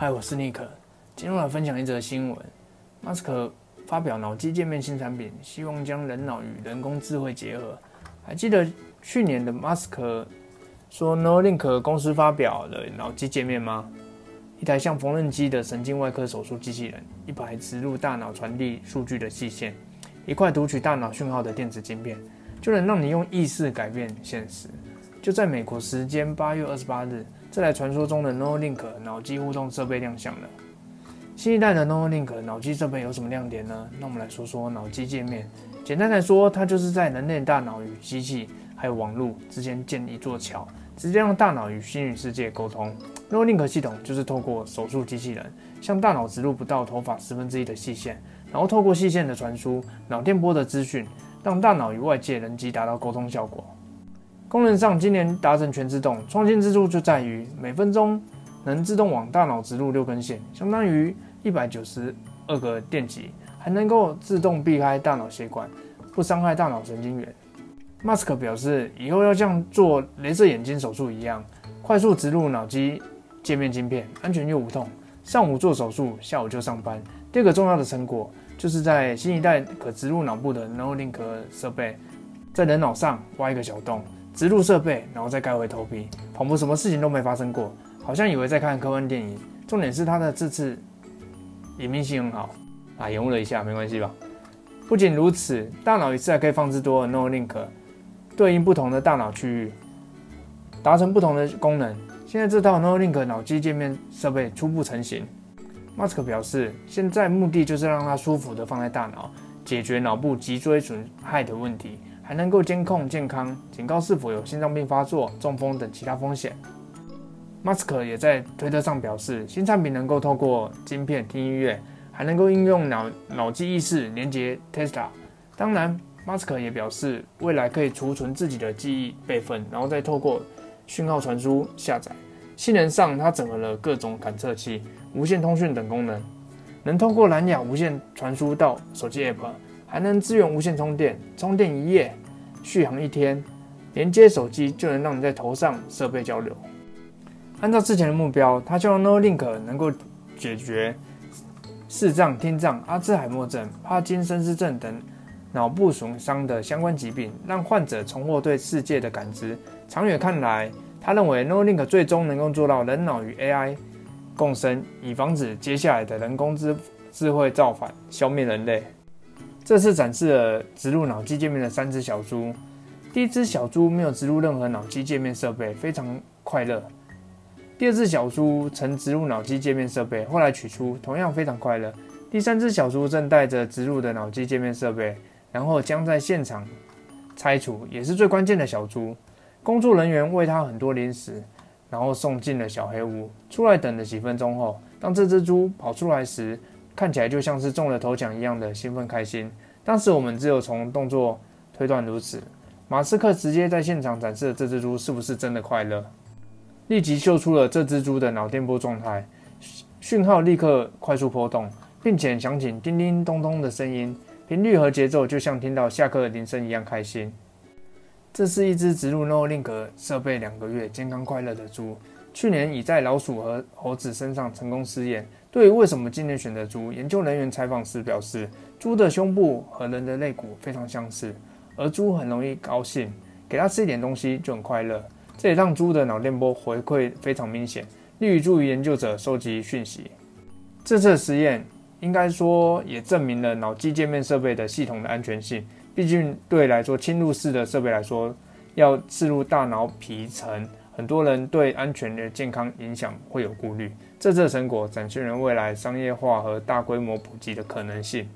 嗨，我是尼克，今天来分享一则新闻。马斯克发表脑机界面新产品，希望将人脑与人工智慧结合。还记得去年的马斯克说 Neuralink 公司发表了脑机界面吗？一台像缝纫机的神经外科手术机器人，一排植入大脑传递数据的细线，一块读取大脑讯号的电子晶片，就能让你用意识改变现实。就在美国时间八月二十八日。这台传说中的 Neuralink 脑机互动设备亮相了。新一代的 Neuralink 脑机设备有什么亮点呢？那我们来说说脑机界面。简单来说，它就是在人类大脑与机器还有网络之间建一座桥，直接让大脑与虚拟世界沟通。Neuralink 系统就是透过手术机器人向大脑植入不到头发十分之一的细线，然后透过细线的传输脑电波的资讯，让大脑与外界人机达到沟通效果。功能上，今年达成全自动，创新之处就在于每分钟能自动往大脑植入六根线，相当于一百九十二个电极，还能够自动避开大脑血管，不伤害大脑神经元。马斯克表示，以后要像做镭射眼睛手术一样，快速植入脑机界面晶片，安全又无痛。上午做手术，下午就上班。第二个重要的成果，就是在新一代可植入脑部的 Neuralink 设备，在人脑上挖一个小洞。植入设备，然后再盖回头皮，仿佛什么事情都没发生过，好像以为在看科幻电影。重点是它的这次隐秘性很好啊，延误了一下，没关系吧？不仅如此，大脑一次还可以放置多个 Neuralink，对应不同的大脑区域，达成不同的功能。现在这套 Neuralink 脑机界面设备初步成型。马斯克表示，现在目的就是让它舒服的放在大脑，解决脑部脊椎损害的问题。还能够监控健康，警告是否有心脏病发作、中风等其他风险。马斯克也在推特上表示，新产品能够透过晶片听音乐，还能够应用脑脑机意识连接 Tesla。当然，马斯克也表示，未来可以储存自己的记忆备份，然后再透过讯号传输下载。性能上，它整合了各种感测器、无线通讯等功能，能通过蓝牙无线传输到手机 App。还能支援无线充电，充电一夜，续航一天，连接手机就能让你在头上设备交流。按照之前的目标，它希望 Neuralink 能够解决视障、听障、阿兹海默症、帕金森氏症等脑部损伤的相关疾病，让患者重获对世界的感知。长远看来，他认为 Neuralink 最终能够做到人脑与 AI 共生，以防止接下来的人工智智慧造反，消灭人类。这次展示了植入脑机界面的三只小猪。第一只小猪没有植入任何脑机界面设备，非常快乐。第二只小猪曾植入脑机界面设备，后来取出，同样非常快乐。第三只小猪正带着植入的脑机界面设备，然后将在现场拆除，也是最关键的小猪。工作人员喂它很多零食，然后送进了小黑屋。出来等了几分钟后，当这只猪跑出来时，看起来就像是中了头奖一样的兴奋开心。当时我们只有从动作推断如此。马斯克直接在现场展示了这只猪是不是真的快乐，立即秀出了这只猪的脑电波状态，讯号立刻快速波动，并且响起叮叮咚咚的声音，频率和节奏就像听到下课铃声一样开心。这是一只植入 NoLink 设备两个月、健康快乐的猪。去年已在老鼠和猴子身上成功试验。对于为什么今年选择猪，研究人员采访时表示，猪的胸部和人的肋骨非常相似，而猪很容易高兴，给它吃一点东西就很快乐。这也让猪的脑电波回馈非常明显，利于助于研究者收集讯息。这次实验应该说也证明了脑机界面设备的系统的安全性。毕竟对来说，侵入式的设备来说，要刺入大脑皮层。很多人对安全的健康影响会有顾虑，这次成果展现了未来商业化和大规模普及的可能性。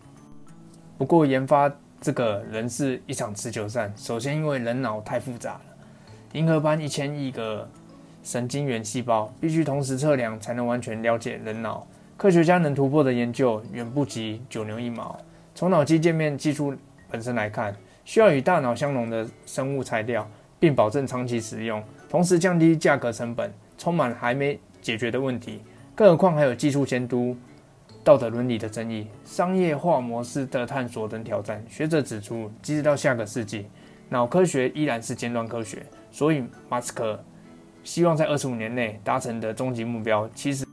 不过，研发这个仍是一场持久战。首先，因为人脑太复杂了，银河般一千亿个神经元细胞必须同时测量才能完全了解人脑。科学家能突破的研究远不及九牛一毛。从脑机界面技术本身来看，需要与大脑相容的生物材料。并保证长期使用，同时降低价格成本，充满还没解决的问题。更何况还有技术监督、道德伦理的争议、商业化模式的探索等挑战。学者指出，即使到下个世纪，脑科学依然是尖端科学。所以，马斯克希望在二十五年内达成的终极目标，其实